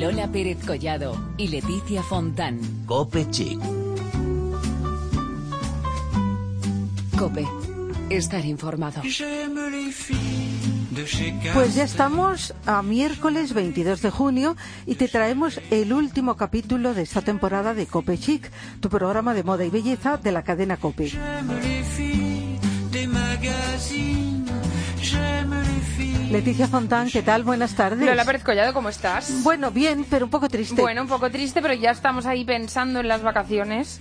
Lola Pérez Collado y Leticia Fontán. Cope Chic. Cope. Estar informado. Pues ya estamos a miércoles 22 de junio y te traemos el último capítulo de esta temporada de Cope Chic, tu programa de moda y belleza de la cadena Cope. Leticia Fontán, ¿qué tal? Buenas tardes. Lola Pérez Collado, ¿cómo estás? Bueno, bien, pero un poco triste. Bueno, un poco triste, pero ya estamos ahí pensando en las vacaciones.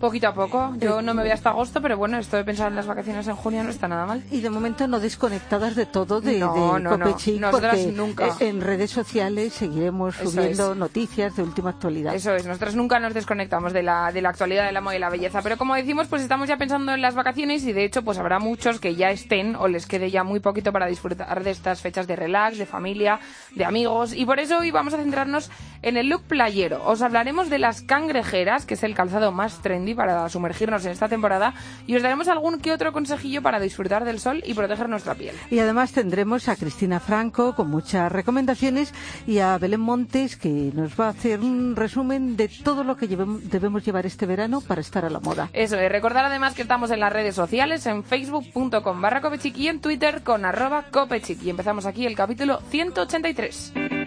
Poquito a poco. Yo no me voy hasta agosto, pero bueno, esto de pensar en las vacaciones en junio no está nada mal. Y de momento no desconectadas de todo de, No, de no, Cope no. Porque nunca. eh, en redes sociales seguiremos Eso subiendo es. noticias de última actualidad. Eso es, nosotros nunca nos desconectamos de la, de la actualidad del moda y la belleza, pero como decimos, pues estamos ya pensando en las vacaciones y de hecho pues habrá muchos que ya estén o les quede ya muy poquito para disfrutar de estas fechas de relax, de familia, de amigos y por eso hoy vamos a centrarnos en el look playero. Os hablaremos de las cangrejeras, que es el calzado más trendy para sumergirnos en esta temporada y os daremos algún que otro consejillo para disfrutar del sol y proteger nuestra piel. Y además tendremos a Cristina Franco con muchas recomendaciones y a Belén Montes que nos va a hacer un resumen de todo lo que llevem- debemos llevar este verano para estar a la moda. Eso es, recordar además que estamos en las redes sociales, en facebook.com barra y en twitter con arroba copechic. Y empezamos aquí el capítulo 183.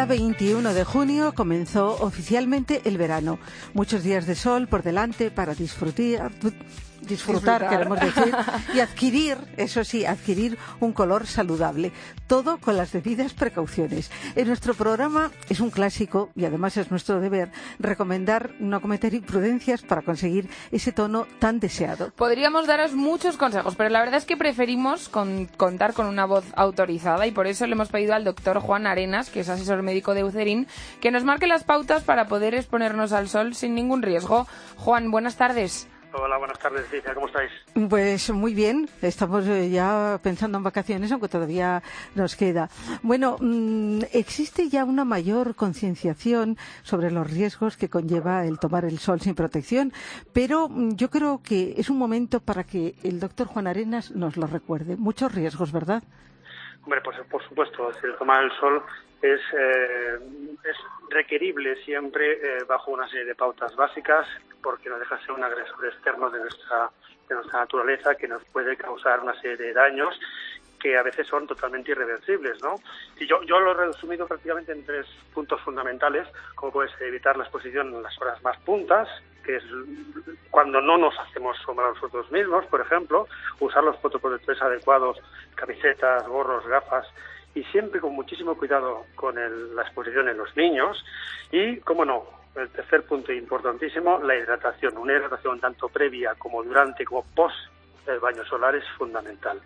Día 21 de junio, comenzó oficialmente el verano. Muchos días de sol por delante para disfrutar, disfrutar, queremos decir, y adquirir, eso sí, adquirir un color saludable. Todo con las debidas precauciones. En nuestro programa es un clásico y además es nuestro deber recomendar no cometer imprudencias para conseguir ese tono tan deseado. Podríamos daros muchos consejos, pero la verdad es que preferimos con- contar con una voz autorizada y por eso le hemos pedido al doctor Juan Arenas, que es asesor médico de Eucerin, que nos marque las pautas para poder exponernos al sol sin ningún riesgo. Juan, buenas tardes. Hola, buenas tardes, Leticia, ¿cómo estáis? Pues muy bien, estamos eh, ya pensando en vacaciones, aunque todavía nos queda. Bueno, mm, existe ya una mayor concienciación sobre los riesgos que conlleva el tomar el sol sin protección, pero mm, yo creo que es un momento para que el doctor Juan Arenas nos lo recuerde. Muchos riesgos, ¿verdad? Hombre, pues por supuesto, es decir, tomar el sol es, eh, es requerible siempre eh, bajo una serie de pautas básicas porque no deja de ser un agresor externo de nuestra, de nuestra naturaleza que nos puede causar una serie de daños que a veces son totalmente irreversibles, ¿no? Y yo, yo lo he resumido prácticamente en tres puntos fundamentales, como puede ser evitar la exposición en las horas más puntas, que es cuando no nos hacemos sombra a nosotros mismos, por ejemplo, usar los fotoprotectores adecuados, camisetas, gorros, gafas, y siempre con muchísimo cuidado con el- la exposición en los niños. Y, cómo no, el tercer punto importantísimo, la hidratación. Una hidratación tanto previa como durante como post el baño solar es fundamental.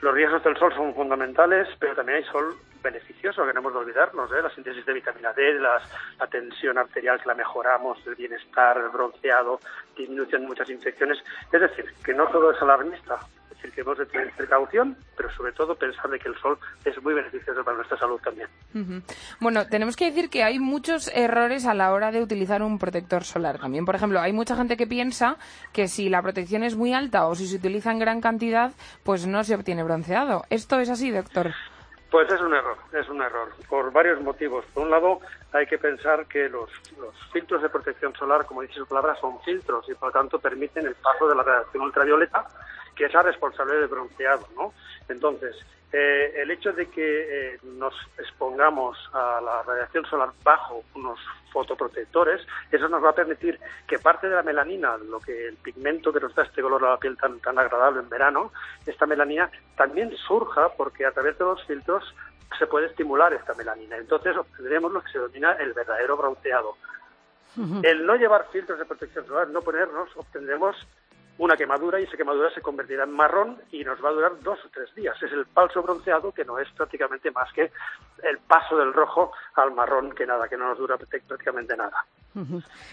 Los riesgos del sol son fundamentales, pero también hay sol beneficioso, que no hemos de olvidarnos, ¿eh? la síntesis de vitamina D, la tensión arterial que la mejoramos, el bienestar, el bronceado, disminución de muchas infecciones. Es decir, que no todo es alarmista, decir, que hemos de tener precaución, pero sobre todo pensar de que el sol es muy beneficioso para nuestra salud también. Bueno, tenemos que decir que hay muchos errores a la hora de utilizar un protector solar también. Por ejemplo, hay mucha gente que piensa que si la protección es muy alta o si se utiliza en gran cantidad, pues no se obtiene bronceado. ¿Esto es así, doctor? Pues es un error, es un error, por varios motivos. Por un lado, hay que pensar que los, los filtros de protección solar, como dice su palabra, son filtros y por lo tanto permiten el paso de la radiación ultravioleta, que es la responsable del bronceado, ¿no? Entonces, eh, el hecho de que eh, nos expongamos a la radiación solar bajo unos fotoprotectores, eso nos va a permitir que parte de la melanina, lo que el pigmento que nos da este color a la piel tan, tan agradable en verano, esta melanina también surja porque a través de los filtros se puede estimular esta melanina. Entonces obtendremos lo que se denomina el verdadero bronceado. El no llevar filtros de protección solar, no ponernos, obtendremos una quemadura y esa quemadura se convertirá en marrón y nos va a durar dos o tres días. Es el falso bronceado que no es prácticamente más que el paso del rojo al marrón, que nada, que no nos dura prácticamente nada.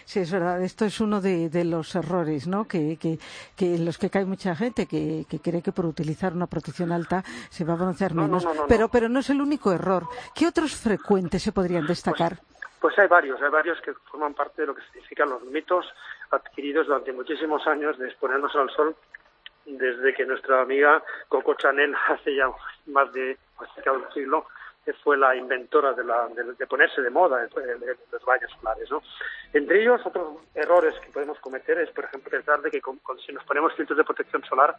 Sí, es verdad. Esto es uno de, los errores, ¿no? Que, que, que, en los que cae mucha gente que, que, cree que por utilizar una protección alta se va a broncear menos. pero, pero no es el único error. ¿Qué otros frecuentes se podrían destacar? Pues, pues, hay varios, hay varios que forman parte de lo que significan los mitos adquiridos durante muchísimos años de exponernos al sol desde que nuestra amiga Coco Chanel hace ya más de, un siglo fue la inventora de, la, de, ponerse de moda los baños solares. ¿no? Entre ellos, otros errores que podemos cometer es, por ejemplo, pensar de que si nos ponemos filtros de protección solar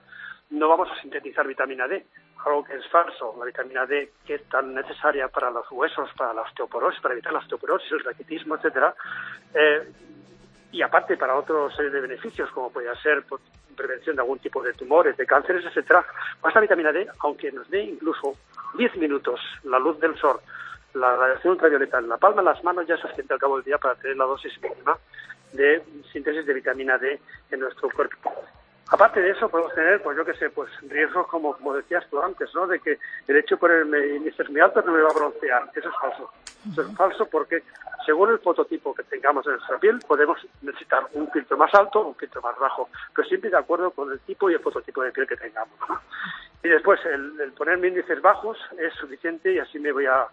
no vamos a sintetizar vitamina D, algo que es falso. La vitamina D, que es tan necesaria para los huesos, para la osteoporosis, para evitar la osteoporosis, el raquitismo, etcétera, eh, y aparte para otra serie de beneficios, como podría ser pues, prevención de algún tipo de tumores, de cánceres, etcétera, pues la vitamina D, aunque nos dé incluso 10 minutos la luz del sol, la radiación ultravioleta en la palma de las manos ya es suficiente al cabo del día para tener la dosis mínima de síntesis de vitamina D en nuestro cuerpo. Aparte de eso, podemos tener, pues yo qué sé, pues riesgos como, como decías tú antes, ¿no? De que el hecho por el índice muy alto no me va a broncear. Eso es falso. Es falso porque según el fototipo que tengamos en nuestra piel, podemos necesitar un filtro más alto o un filtro más bajo, pero siempre de acuerdo con el tipo y el fototipo de piel que tengamos. Y después, el, el ponerme índices bajos es suficiente y así me voy a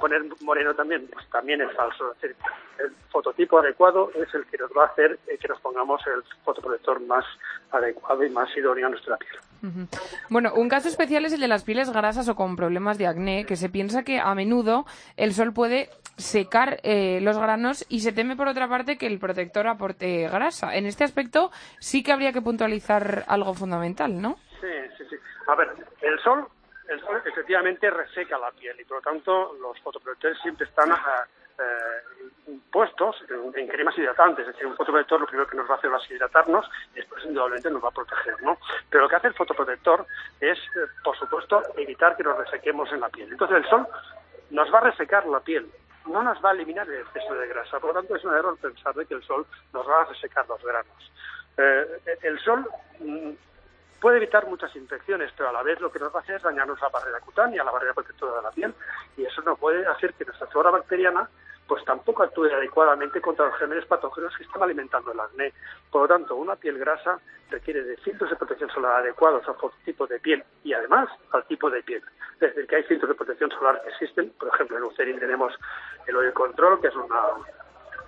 poner moreno también, pues también es falso. El fototipo adecuado es el que nos va a hacer que nos pongamos el fotoprotector más adecuado y más idóneo a nuestra piel. Bueno, un caso especial es el de las pieles grasas o con problemas de acné, que se piensa que a menudo el sol puede secar eh, los granos y se teme por otra parte que el protector aporte grasa. En este aspecto sí que habría que puntualizar algo fundamental, ¿no? Sí, sí, sí. A ver, el sol el sol efectivamente reseca la piel y por lo tanto los fotoprotectores siempre están eh, puestos en, cremas hidratantes. Es decir, un fotoprotector lo primero que nos va a hacer es hidratarnos y después indudablemente nos va a proteger. ¿no? Pero lo que hace el fotoprotector es, eh, por supuesto, evitar que nos resequemos en la piel. Entonces el sol nos va a resecar la piel, no nos va a eliminar el exceso de grasa. Por lo tanto, es un error pensar de que el sol nos va a resecar los granos. Eh, el sol mm, puede evitar muchas infecciones, pero a la vez lo que nos va a hacer es dañarnos la barrera cutánea, la barrera protectora de la piel, y eso no puede hacer que nuestra flora bacteriana pues tampoco actúe adecuadamente contra los gérmenes patógenos que están alimentando el acné. Por lo tanto, una piel grasa requiere de filtros de protección solar adecuados al tipo de piel y además al tipo de piel. Es decir, que hay filtros de protección solar que existen, por ejemplo, en Eucerin tenemos el Oil Control, que es una,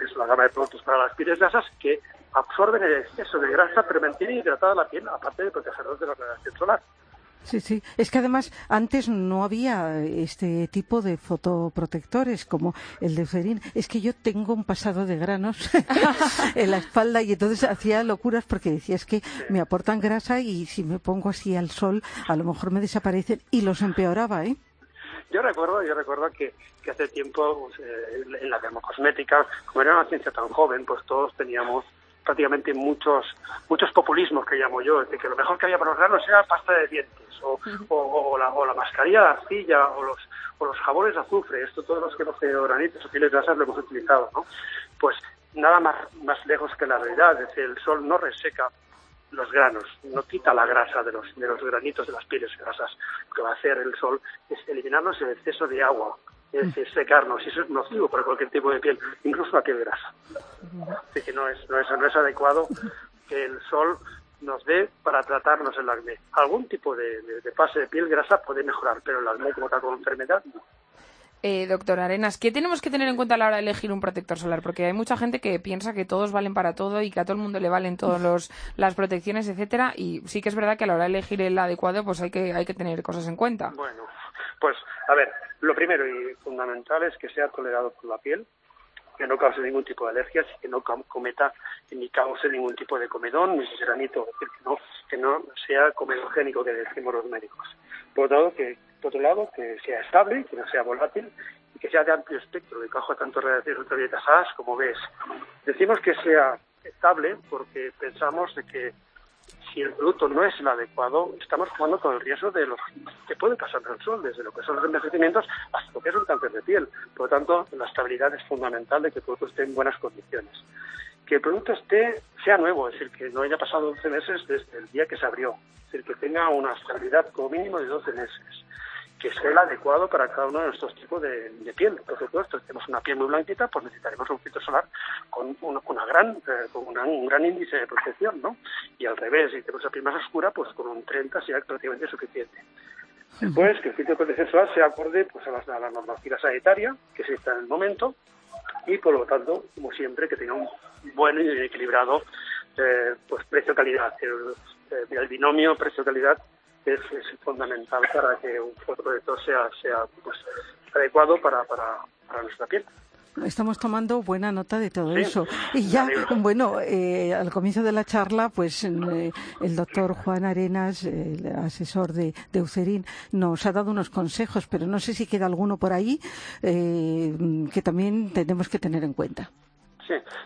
es una gama de productos para las pieles grasas que absorben el exceso de grasa, pero mantienen hidratada la piel, aparte de protegernos de la radiación solar. Sí, sí. Es que además antes no había este tipo de fotoprotectores como el de Ferín. Es que yo tengo un pasado de granos en la espalda y entonces hacía locuras porque decía es que me aportan grasa y si me pongo así al sol a lo mejor me desaparecen y los empeoraba, ¿eh? Yo recuerdo, yo recuerdo que, que hace tiempo pues, eh, en la dermocosmética, como era una ciencia tan joven, pues todos teníamos prácticamente muchos muchos populismos que llamo yo, de que lo mejor que había para los granos era pasta de dientes o, o, la, o la mascarilla de arcilla o los, o los jabones de azufre, esto todos los que no sé granitos o pieles grasas lo hemos utilizado, ¿no? Pues nada más, más lejos que la realidad, es decir, el sol no reseca los granos, no quita la grasa de los, de los granitos de las pieles grasas. Lo que va a hacer el sol es eliminarnos el exceso de agua es decir, secarnos, y eso es nocivo para cualquier tipo de piel, incluso la piel grasa. Así que no es, no es, no es adecuado que el sol nos dé para tratarnos el acné. Algún tipo de, de, fase de piel grasa puede mejorar, pero el acné como tal como enfermedad no. Eh, doctor Arenas, ¿qué tenemos que tener en cuenta a la hora de elegir un protector solar? Porque hay mucha gente que piensa que todos valen para todo y que a todo el mundo le valen todas las protecciones, etcétera, y sí que es verdad que a la hora de elegir el adecuado, pues hay que hay que tener cosas en cuenta. Bueno, pues a ver, lo primero y fundamental es que sea tolerado por la piel, que no cause ningún tipo de alergias y que no cometa ni cause ningún tipo de comedón ni granito, es decir, que no, que no sea comedogénico, que decimos los médicos. Por otro, lado, que, por otro lado, que sea estable, que no sea volátil y que sea de amplio espectro, que coja tanto radiaciones ultravioletas como B. Decimos que sea estable porque pensamos de que si el producto no es el adecuado, estamos jugando con el riesgo de lo que puede pasar en el sol, desde lo que son los envejecimientos hasta lo que es un cáncer de piel. Por lo tanto, la estabilidad es fundamental de que el producto esté en buenas condiciones. Que el producto esté, sea nuevo, es decir, que no haya pasado 12 meses desde el día que se abrió, es decir, que tenga una estabilidad como mínimo de 12 meses que sea el adecuado para cada uno de nuestros tipos de, piel. Por supuesto, si tenemos una piel muy blanquita, pues necesitaremos un filtro solar con una, gran, eh, con un gran índice de protección, ¿no? Y al revés, si tenemos la piel más oscura, pues con un 30 sea prácticamente suficiente. Después, que el filtro de protección solar sea acorde pues, a, la, a la normativa sanitaria que se está en el momento y, por lo tanto, como siempre, que tenga un buen y equilibrado eh, pues precio-calidad. El, el, binomio precio-calidad es, fundamental para que un fotoprojector sea, sea pues, adecuado para, para, para nuestra piel. Estamos tomando buena nota de todo eso. Y ya, bueno, eh, al comienzo de la charla, pues eh, el doctor Juan Arenas, el asesor de, de, Ucerín, nos ha dado unos consejos, pero no sé si queda alguno por ahí eh, que también tenemos que tener en cuenta.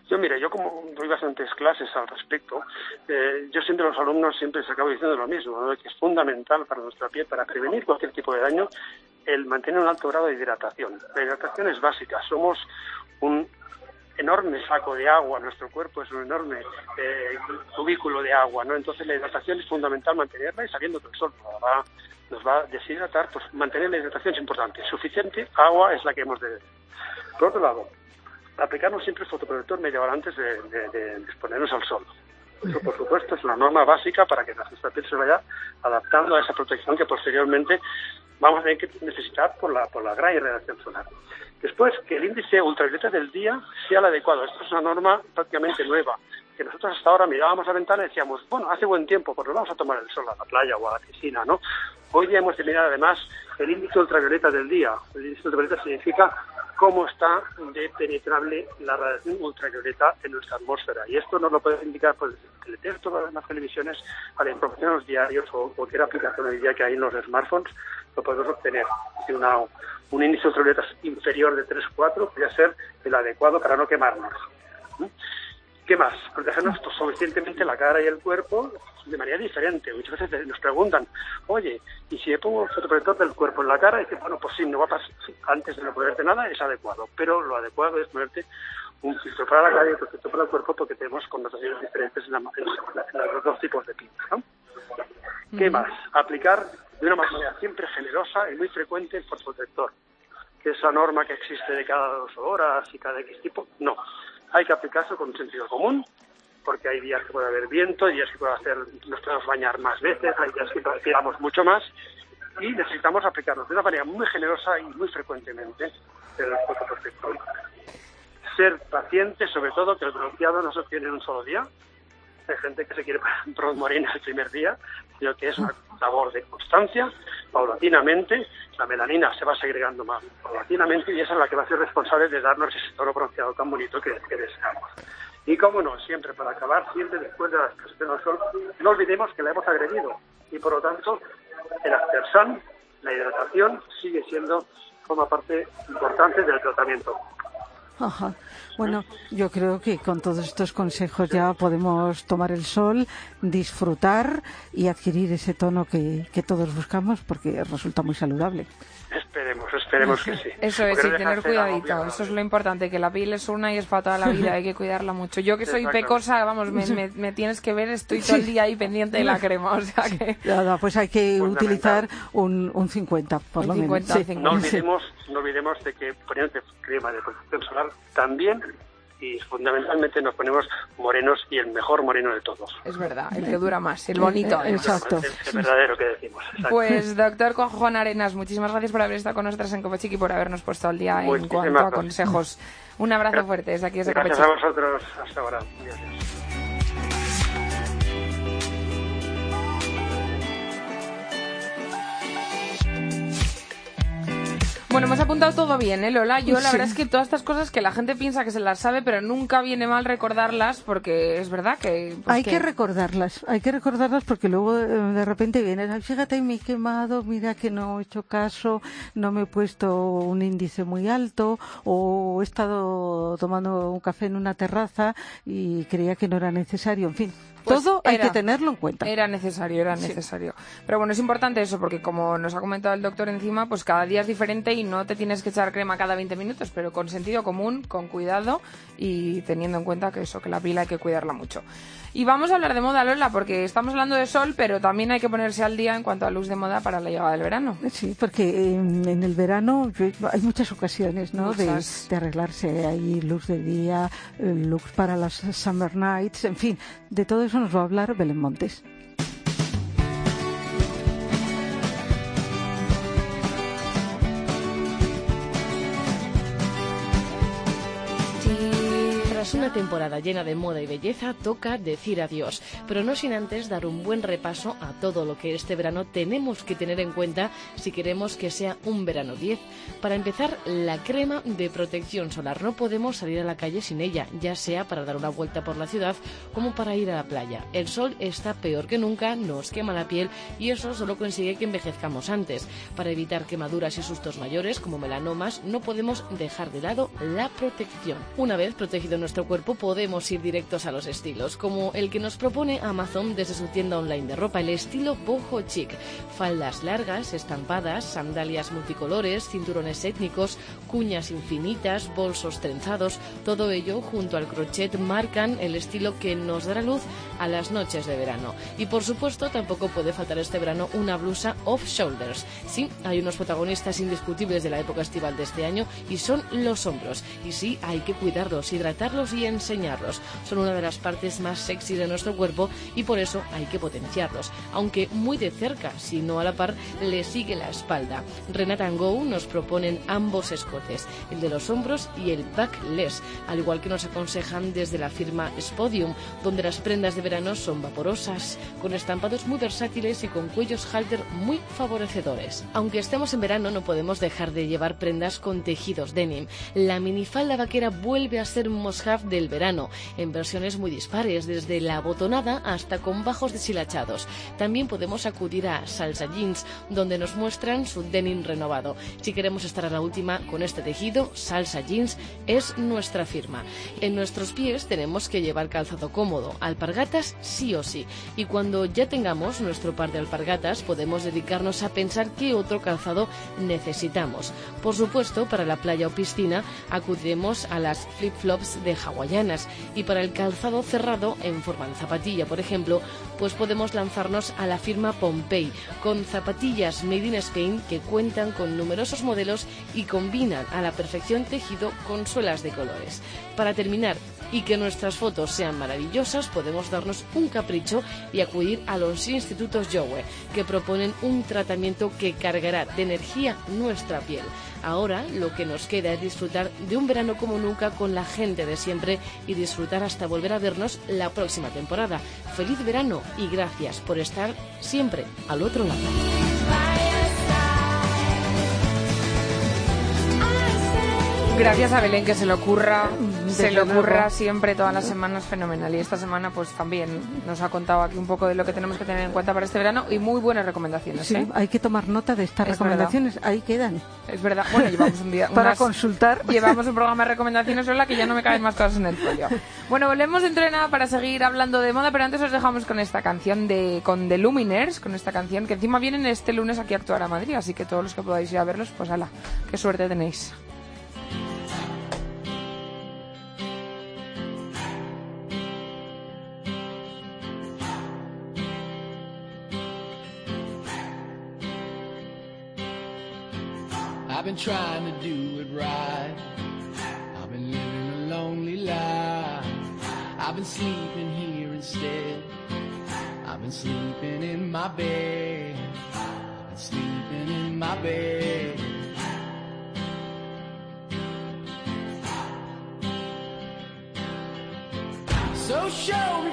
Yo mire, yo como doy bastantes clases al respecto, eh, yo siempre los alumnos siempre les acabo diciendo lo mismo, que es fundamental para nuestra piel, para prevenir cualquier tipo de daño, el mantener un alto grado de hidratación. La hidratación es básica, somos un enorme saco de agua, nuestro cuerpo es un enorme eh, cubículo de agua, ¿no? Entonces la hidratación es fundamental mantenerla y sabiendo que el sol nos va, nos va a deshidratar, pues mantener la hidratación es importante. Suficiente agua es la que hemos de. Por otro lado, aplicarnos siempre el fotoprotector media hora antes de, exponernos al sol. Eso, por supuesto, es una norma básica para que nuestra piel se vaya adaptando a esa protección que posteriormente vamos a tener que necesitar por la, por la gran irradiación solar. Después, que el índice ultravioleta del día sea el adecuado. Esto es una norma prácticamente nueva, que nosotros hasta ahora mirábamos la ventana y decíamos, bueno, hace buen tiempo, nos vamos a tomar el sol a la playa o a la piscina, ¿no? Hoy día hemos de mirar además el índice ultravioleta del día. El índice ultravioleta significa cómo está de penetrable la radiación ultravioleta en nuestra atmósfera. Y esto nos lo puede indicar pues, el texto en las televisiones, a la información en los diarios o cualquier aplicación hoy día que hay en los smartphones, lo podemos obtener. Si una, un índice ultravioleta inferior de 3-4 podría ser el adecuado para no quemarnos. ¿Qué más? Protegernos suficientemente la cara y el cuerpo de manera diferente. Muchas veces nos preguntan, oye, ¿y si le pongo un fotoprotector del cuerpo en la cara? Y dice, bueno, pues sí, no va a pasar, antes de no ponerte nada es adecuado, pero lo adecuado es ponerte un filtro para la cara y otro filtro para el cuerpo porque tenemos connotaciones diferentes en, los dos tipos de pinta, ¿no? ¿Qué más? Aplicar de una manera siempre generosa y muy frecuente el fotoprotector. Que esa norma que existe de cada dos horas y cada X tipo, no hay que aplicarse con sentido común, porque hay días que puede haber viento, hay días que puede hacer, nos podemos bañar más veces, hay días que transpiramos mucho más, y necesitamos aplicarnos de una manera muy generosa y muy frecuentemente el fotoprotector. Ser paciente, sobre todo, que el bronceado no se obtiene en un solo día. Hay gente que se quiere poner morena el primer día, sino que es una labor de constancia, paulatinamente, la melanina se va segregando más paulatinamente y esa es la que va a ser responsable de darnos ese tono bronceado tan bonito que, deseamos. Y cómo no, siempre para acabar, siempre después de la exposición sol, no olvidemos que la hemos agredido y por lo tanto el after la hidratación, sigue siendo, forma parte importante del tratamiento. Ajá. Bueno, yo creo que con todos estos consejos ya podemos tomar el sol, disfrutar y adquirir ese tono que, que todos buscamos porque resulta muy saludable. Esperemos, esperemos que sí. Eso es, y tener cuidadito. Eso es lo importante, que la piel es una y es para toda la vida, hay que cuidarla mucho. Yo que soy pecosa, vamos, me, tienes que ver, estoy todo el día ahí pendiente de la crema, o sea que... Nada, pues hay que utilizar un, un 50, por lo menos. No, olvidemos, no olvidemos de que poniendo crema de protección solar también y fundamentalmente nos ponemos morenos y el mejor moreno de todos. Es verdad, el que dura más, el bonito. Exacto. El, verdadero que decimos. Pues doctor Juan Arenas, muchísimas gracias por haber estado con nosotros en Cope y por habernos puesto al día en cuanto a consejos. Un abrazo fuerte desde aquí desde Gracias a vosotros. Hasta ahora. Bueno, hemos apuntado todo bien, ¿eh, Lola? Yo la verdad es que todas estas cosas que la gente piensa que se las sabe, pero nunca viene mal recordarlas porque es verdad que... Pues hay que... recordarlas, hay que recordarlas porque luego eh, de repente viene, fíjate, me he quemado, mira que no he hecho caso, no me he puesto un índice muy alto o he estado tomando un café en una terraza y creía que no era necesario, en fin Pues Todo hay que tenerlo en cuenta. Era necesario, era necesario. Pero bueno, es importante eso, porque como nos ha comentado el doctor encima, pues cada día es diferente y no te tienes que echar crema cada 20 minutos, pero con sentido común, con cuidado y teniendo en cuenta que eso, que la piel hay que cuidarla mucho. Y vamos a hablar de moda, Lola, porque estamos hablando de sol, pero también hay que ponerse al día en cuanto a luz de moda para la llegada del verano. Sí, porque en, en el verano hay muchas ocasiones, ¿no? Muchas. de arreglarse. Hay luz de día, eh, looks para las summer nights, en fin, de todo eso nos va a hablar Belén Montes. Una temporada llena de moda y belleza, toca decir adiós, pero no sin antes dar un buen repaso a todo lo que este verano tenemos que tener en cuenta si queremos que sea un verano 10. Para empezar, la crema de protección solar. No podemos salir a la calle sin ella, ya sea para dar una vuelta por la ciudad como para ir a la playa. El sol está peor que nunca, nos quema la piel y eso solo consigue que envejezcamos antes. Para evitar quemaduras y sustos mayores como melanomas, no podemos dejar de lado la protección. Una vez protegido nuestro cuerpo, podemos ir directos a los estilos, como el que nos propone Amazon desde su tienda online de ropa, el estilo boho chic. Faldas largas, estampadas, sandalias multicolores, cinturones étnicos, cuñas infinitas, bolsos trenzados, todo ello junto al crochet marcan el estilo que nos dará luz a las noches de verano. Y por supuesto, tampoco puede faltar este verano una blusa off shoulders. Sí, hay unos protagonistas indiscutibles de la época estival de este año y son los hombros. Y sí, hay que cuidarlos, hidratarlos y enseñarlos. Son una de las partes más sexy de nuestro cuerpo y por eso hay que potenciarlos. Aunque muy de cerca, si no a la par, le sigue la espalda. Renata Go nos proponen ambos escotes, el de los hombros y el backless, al igual que nos aconsejan desde la firma Spodium, donde las prendas de verano son vaporosas, con estampados muy versátiles y con cuellos halter muy favorecedores. Aunque estemos en verano, no podemos dejar de llevar prendas con tejidos denim. La minifalda vaquera vuelve a ser un del verano, en versiones muy dispares, desde la botonada hasta con bajos deshilachados. También podemos acudir a Salsa Jeans, donde nos muestran su denim renovado. Si queremos estar a la última con este tejido, Salsa Jeans es nuestra firma. En nuestros pies tenemos que llevar calzado cómodo, alpargatas sí o sí. Y cuando ya tengamos nuestro par de alpargatas, podemos dedicarnos a pensar qué otro calzado necesitamos. Por supuesto, para la playa o piscina acudiremos a las flip-flops de hawaianas y para el calzado cerrado en forma de zapatilla, por ejemplo, pues podemos lanzarnos a la firma Pompey con zapatillas made in Spain que cuentan con numerosos modelos y combinan a la perfección tejido con suelas de colores. Para terminar, y que nuestras fotos sean maravillosas, podemos darnos un capricho y acudir a los institutos Yowe, que proponen un tratamiento que cargará de energía nuestra piel. Ahora lo que nos queda es disfrutar de un verano como nunca con la gente de siempre y disfrutar hasta volver a vernos la próxima temporada. Feliz verano y gracias por estar siempre al otro lado. Gracias a Belén que se le ocurra, se le ocurra siempre todas las semanas fenomenal. Y esta semana pues también nos ha contado aquí un poco de lo que tenemos que tener en cuenta para este verano y muy buenas recomendaciones. Sí, ¿eh? hay que tomar nota de estas Es recomendaciones. Ahí quedan. Es verdad. Bueno, llevamos un día Para consultar. Llevamos un programa de recomendaciones sola que ya no me caben más cosas en el folio. Bueno, volvemos dentro de nada para seguir hablando de moda, pero antes os dejamos con esta canción de con The Luminers, con esta canción que encima vienen este lunes aquí a actuar a Madrid, así que todos los que podáis ir a verlos, pues ala, qué suerte tenéis. Been trying to do it right. I've been living a lonely life. I've been sleeping here instead. I've been sleeping in my bed. I've been sleeping in my bed. So show me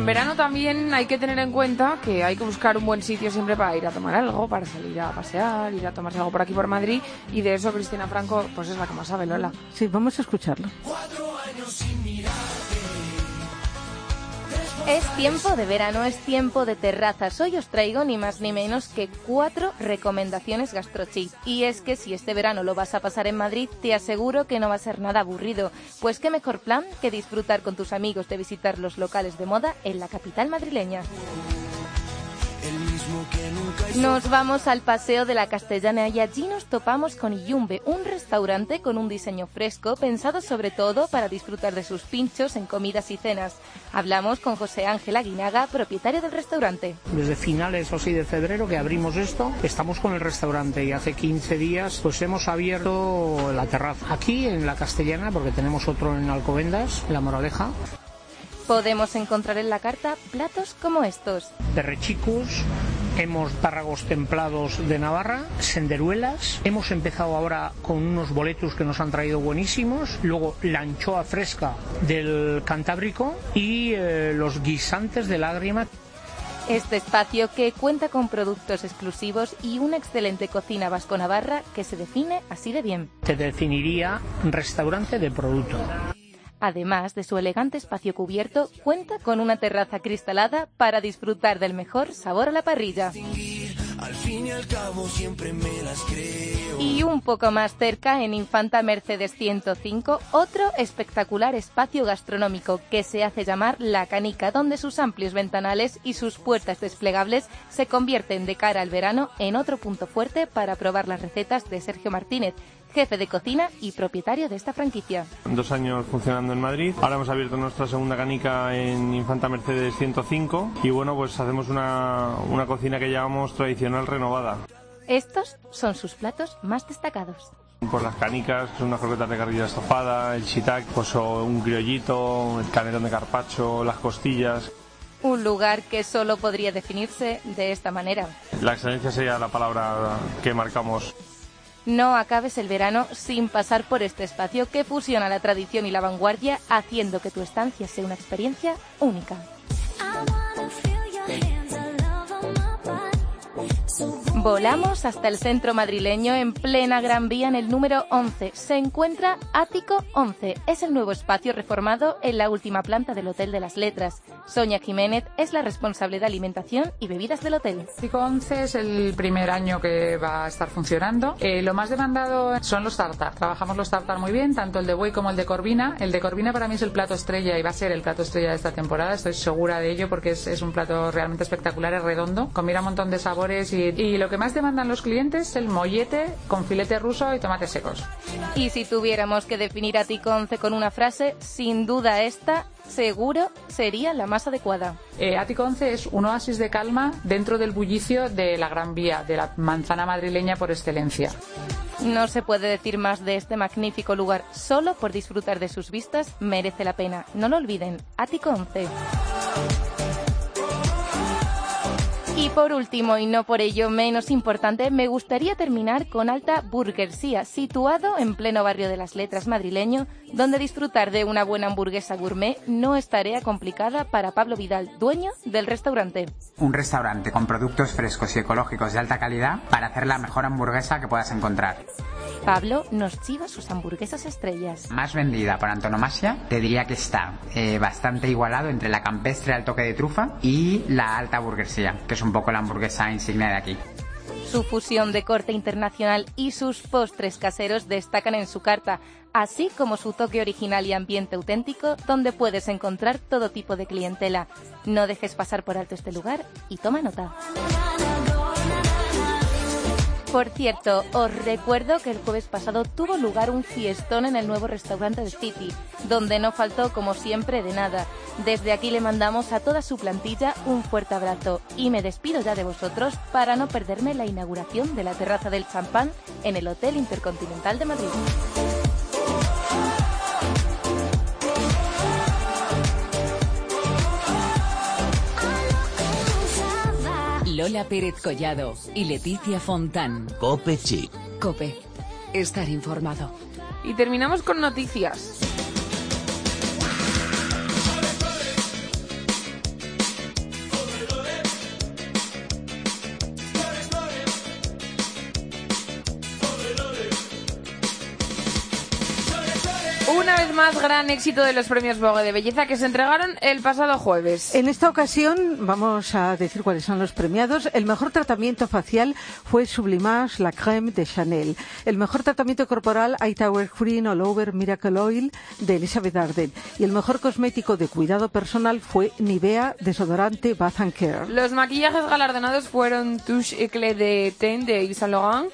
en verano también hay que tener en cuenta que hay que buscar un buen sitio siempre para ir a tomar algo, para salir a pasear, ir a tomarse algo por aquí por Madrid. Y de eso Cristina Franco, pues es la que más sabe, Lola. Sí, vamos a escucharlo. Es tiempo de verano, es tiempo de terrazas. Hoy os traigo ni más ni menos que cuatro recomendaciones gastrochic. Y es que si este verano lo vas a pasar en Madrid, te aseguro que no va a ser nada aburrido. Pues qué mejor plan que disfrutar con tus amigos de visitar los locales de moda en la capital madrileña. Nos vamos al Paseo de la Castellana y allí nos topamos con Iyumbe, un restaurante con un diseño fresco pensado sobre todo para disfrutar de sus pinchos en comidas y cenas. Hablamos con José Ángel Aguinaga, propietario del restaurante. Desde finales o así de febrero que abrimos esto, estamos con el restaurante y hace 15 días pues hemos abierto la terraza. Aquí en la Castellana, porque tenemos otro en Alcobendas, en La Moraleja, Podemos encontrar en la carta platos como estos. Perrechicus, hemos párragos templados de Navarra, senderuelas, hemos empezado ahora con unos boletos que nos han traído buenísimos, luego la anchoa fresca del Cantábrico y eh, los guisantes de lágrima. Este espacio que cuenta con productos exclusivos y una excelente cocina vasco-navarra que se define así de bien. Te definiría restaurante de producto. Además de su elegante espacio cubierto, cuenta con una terraza cristalada para disfrutar del mejor sabor a la parrilla. Y un poco más cerca, en Infanta Mercedes 105, otro espectacular espacio gastronómico que se hace llamar La Canica, donde sus amplios ventanales y sus puertas desplegables se convierten de cara al verano en otro punto fuerte para probar las recetas de Sergio Martínez, jefe de cocina y propietario de esta franquicia. Dos años funcionando en Madrid. Ahora hemos abierto nuestra segunda canica en Infanta Mercedes 105 y bueno, pues hacemos una, una cocina que llamamos tradicional renovada. Estos son sus platos más destacados. Pues las canicas, que son unas croquetas de carrilla estofada, el shiitake, pues un criollito, el canelón de carpacho, las costillas. Un lugar que solo podría definirse de esta manera. La excelencia sería la palabra que marcamos. No acabes el verano sin pasar por este espacio que fusiona la tradición y la vanguardia, haciendo que tu estancia sea una experiencia única. Volamos hasta el centro madrileño en plena Gran Vía en el número 11. Se encuentra Ático 11. Es el nuevo espacio reformado en la última planta del Hotel de las Letras. Sonia Jiménez es la responsable de alimentación y bebidas del hotel. Ático 11 es el primer año que va a estar funcionando. Eh, lo más demandado son los tartar. Trabajamos los tartar muy bien, tanto el de buey como el de corvina. El de corvina para mí es el plato estrella y va a ser el plato estrella de esta temporada. Estoy segura de ello porque es, es un plato realmente espectacular, es redondo, combina un montón de sabores y, y lo que más demandan los clientes es el mollete con filete ruso y tomates secos. Y si tuviéramos que definir a Ticonce con una frase, sin duda esta seguro sería la más adecuada. Eh, Ático 11 es un oasis de calma dentro del bullicio de la Gran Vía, de la manzana madrileña por excelencia. No se puede decir más de este magnífico lugar. Solo por disfrutar de sus vistas merece la pena. No lo olviden, Ático 11. Y por último, y no por ello menos importante, me gustaría terminar con Alta Burguesía, situado en pleno barrio de las letras madrileño, donde disfrutar de una buena hamburguesa gourmet no es tarea complicada para Pablo Vidal, dueño del restaurante. Un restaurante con productos frescos y ecológicos de alta calidad para hacer la mejor hamburguesa que puedas encontrar. Pablo nos chiva sus hamburguesas estrellas. Más vendida por antonomasia, te diría que está eh, bastante igualado entre la campestre al toque de trufa y la alta burguesía, que es un poco la hamburguesa insignia de aquí. Su fusión de corte internacional y sus postres caseros destacan en su carta, así como su toque original y ambiente auténtico donde puedes encontrar todo tipo de clientela. No dejes pasar por alto este lugar y toma nota. Por cierto, os recuerdo que el jueves pasado tuvo lugar un fiestón en el nuevo restaurante de City, donde no faltó, como siempre, de nada. Desde aquí le mandamos a toda su plantilla un fuerte abrazo y me despido ya de vosotros para no perderme la inauguración de la terraza del champán en el Hotel Intercontinental de Madrid. Lola Pérez Collado y Leticia Fontán. Cope Chic. Cope. Estar informado. Y terminamos con noticias. Gran éxito de los premios Vogue de Belleza que se entregaron el pasado jueves. En esta ocasión vamos a decir cuáles son los premiados. El mejor tratamiento facial fue Sublimage La Crème de Chanel. El mejor tratamiento corporal Tower Green All Over Miracle Oil de Elizabeth Arden. Y el mejor cosmético de cuidado personal fue Nivea Desodorante Bath and Care. Los maquillajes galardonados fueron Touche Eclat de Ten de Yves Saint Laurent,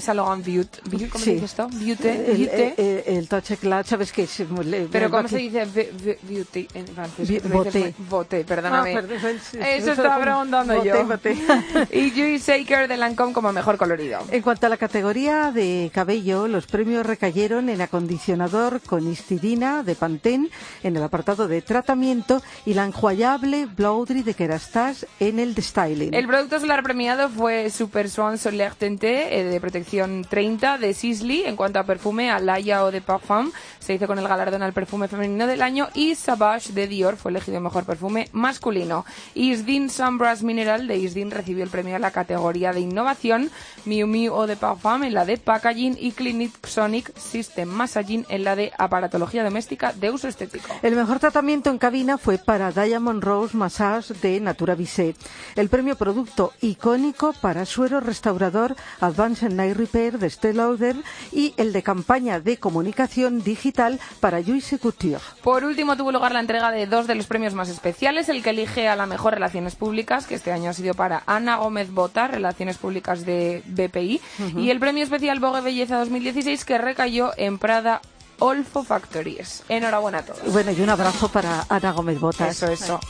Saint Laurent Beauty, ¿cómo se dice esto? Beauty, El, el, el, el touch eclat, ¿sabes qué? Es muy- Pero ¿cómo se dice be- be- beauty en francés? Que boté. Boté, perdóname. Ah, perdón, sí, Eso estaba preguntando Boté, yo. boté. y Juice Shaker de Lancôme como mejor colorido. En cuanto a la categoría de cabello, los premios recayeron en acondicionador con histidina de Pantene en el apartado de tratamiento y la enjuagable Blowdry de Kerastase en el de styling. El producto solar premiado fue Super Swan Solaire Tinté eh, de protección 30 de Sisley. En cuanto a perfume, Alaya o de Parfum se hizo con el galardón al perfume femenino del año y Savage de Dior fue elegido mejor perfume masculino. Isdin Sunbrass Mineral de Isdin recibió el premio en la categoría de innovación, Miu Miu o de Parfum en la de packaging y Clinic Sonic System Massaging en la de aparatología doméstica de uso estético. El mejor tratamiento en cabina fue para Diamond Rose Massage de Natura Visé. El premio producto icónico para suero restaurador Advanced Night Repair de Estée Lauder y el de campaña de comunicación digital para Juicy Couture. Por último, tuvo lugar la entrega de dos de los premios más especiales, el que elige a la mejor Relaciones Públicas, que este año ha sido para Ana Gómez Bota, Relaciones Públicas de BPI, Ujú. y el premio especial Vogue Belleza 2016, que recayó en Prada Olfo Factories. Enhorabuena a todos. Bueno, y un abrazo para Ana Gómez Botas. Eso, eso.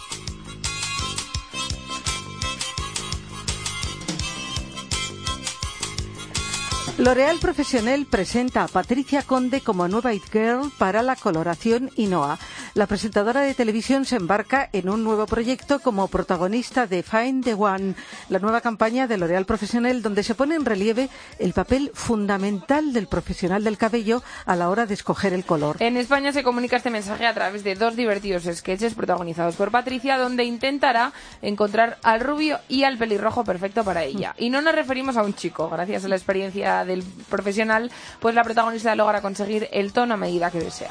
L'Oréal Professionnel presenta a Patricia Conde como nueva It Girl para la coloración Inoa. La presentadora de televisión se embarca en un nuevo proyecto como protagonista de Find the One, la nueva campaña de L'Oréal Professionnel donde se pone en relieve el papel fundamental del profesional del cabello a la hora de escoger el color. En España se comunica este mensaje a través de dos divertidos sketches protagonizados por Patricia, donde intentará encontrar al rubio y al pelirrojo perfecto para ella. Y no nos referimos a un chico. Gracias a la experiencia del profesional, pues la protagonista logra conseguir el tono a medida que desea.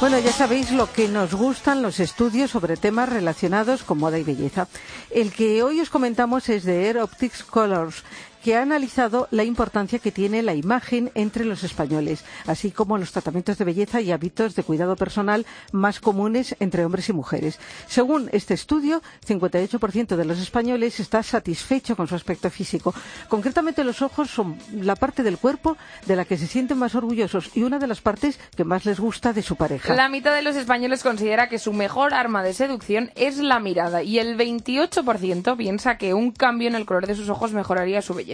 Bueno, ya sabéis lo que nos gustan los estudios sobre temas relacionados con moda y belleza. El que hoy os comentamos es de Air Optics Colors, que ha analizado la importancia que tiene la imagen entre los españoles, así como los tratamientos de belleza y hábitos de cuidado personal más comunes entre hombres y mujeres. Según este estudio, 58% de los españoles está satisfecho con su aspecto físico. Concretamente, los ojos son la parte del cuerpo de la que se sienten más orgullosos y una de las partes que más les gusta de su pareja. La mitad de los españoles considera que su mejor arma de seducción es la mirada y el 28% piensa que un cambio en el color de sus ojos mejoraría su belleza.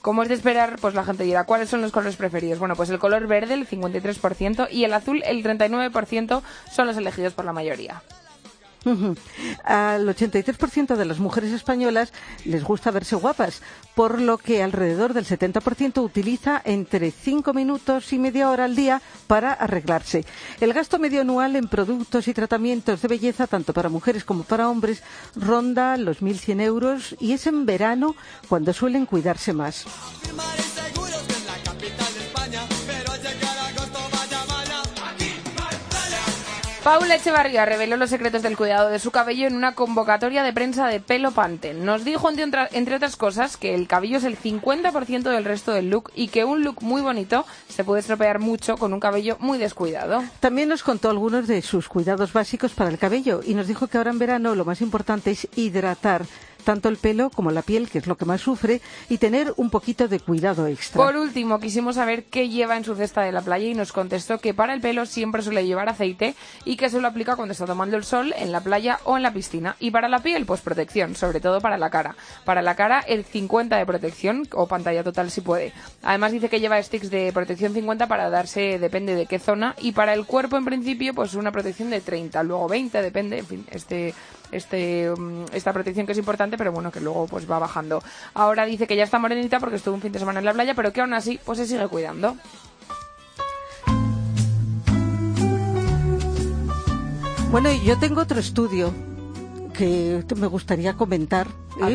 Como es de esperar, pues la gente dirá, ¿cuáles son los colores preferidos? Bueno, pues el color verde, el 53%, y el azul, el 39%, son los elegidos por la mayoría. Al 83% de las mujeres españolas les gusta verse guapas, por lo que alrededor del 70% utiliza entre 5 minutos y media hora al día para arreglarse. El gasto medio anual en productos y tratamientos de belleza, tanto para mujeres como para hombres, ronda los 1.100 euros y es en verano cuando suelen cuidarse más. Paula Echevarría reveló los secretos del cuidado de su cabello en una convocatoria de prensa de pelo Pantene. Nos dijo, entre otras cosas, que el cabello es el 50% del resto del look y que un look muy bonito se puede estropear mucho con un cabello muy descuidado. También nos contó algunos de sus cuidados básicos para el cabello y nos dijo que ahora en verano lo más importante es hidratar tanto el pelo como la piel, que es lo que más sufre, y tener un poquito de cuidado extra. Por último, quisimos saber qué lleva en su cesta de la playa y nos contestó que para el pelo siempre suele llevar aceite y que se lo aplica cuando está tomando el sol en la playa o en la piscina. Y para la piel, pues protección, sobre todo para la cara. Para la cara, el 50 de protección o pantalla total si puede. Además dice que lleva sticks de protección 50 para darse, depende de qué zona. Y para el cuerpo, en principio, pues una protección de 30, luego 20, depende, en fin, este este mm, esta protección que es importante pero bueno que luego pues va bajando. Ahora dice que ya está morenita porque estuvo un fin de semana en la playa pero que aún así pues se sigue cuidando. Bueno, yo tengo otro estudio que me gustaría comentar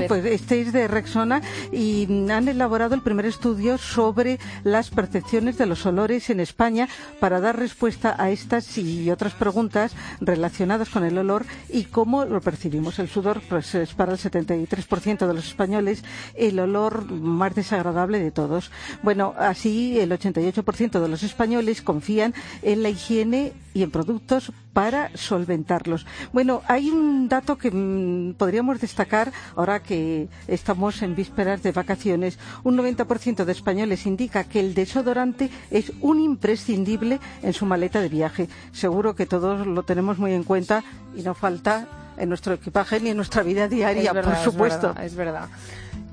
pues este es de Rexona y han elaborado el primer estudio sobre las percepciones de los olores en España para dar respuesta a estas y otras preguntas relacionadas con el olor y cómo lo percibimos. El sudor pues, es para el 73% de los españoles el olor más desagradable de todos. Bueno, así el 88% de los españoles confían en la higiene y en productos para solventarlos. Bueno, hay un dato que mm, podríamos destacar ahora que estamos en vísperas de vacaciones. Un 90% de españoles indica que el desodorante es un imprescindible en su maleta de viaje. Seguro que todos lo tenemos muy en cuenta y no falta en nuestro equipaje ni en nuestra vida diaria, por supuesto. es verdad.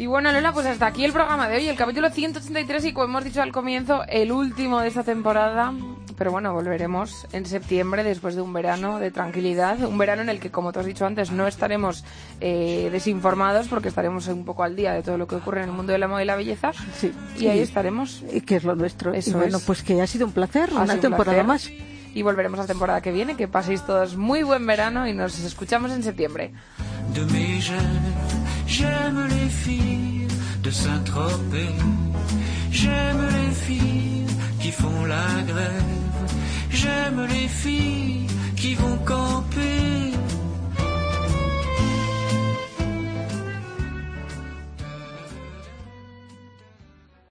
Y bueno, Lola, pues hasta aquí el programa de hoy, el capítulo 183 y como hemos dicho al comienzo, el último de esta temporada. Pero bueno, volveremos en septiembre después de un verano de tranquilidad, un verano en el que, como te has dicho antes, no estaremos eh, desinformados porque estaremos un poco al día de todo lo que ocurre en el mundo de la moda y la belleza. Sí. Y ahí estaremos. Y que es lo nuestro. Eso y bueno, es. pues que ha sido un placer, Ha una un temporada placer. más. Y volveremos la temporada que viene. Que paséis todos muy buen verano y nos escuchamos en septiembre. de. J'aime les filles de Saint-Tropez. J'aime les filles qui font la grève. J'aime les filles qui vont camper.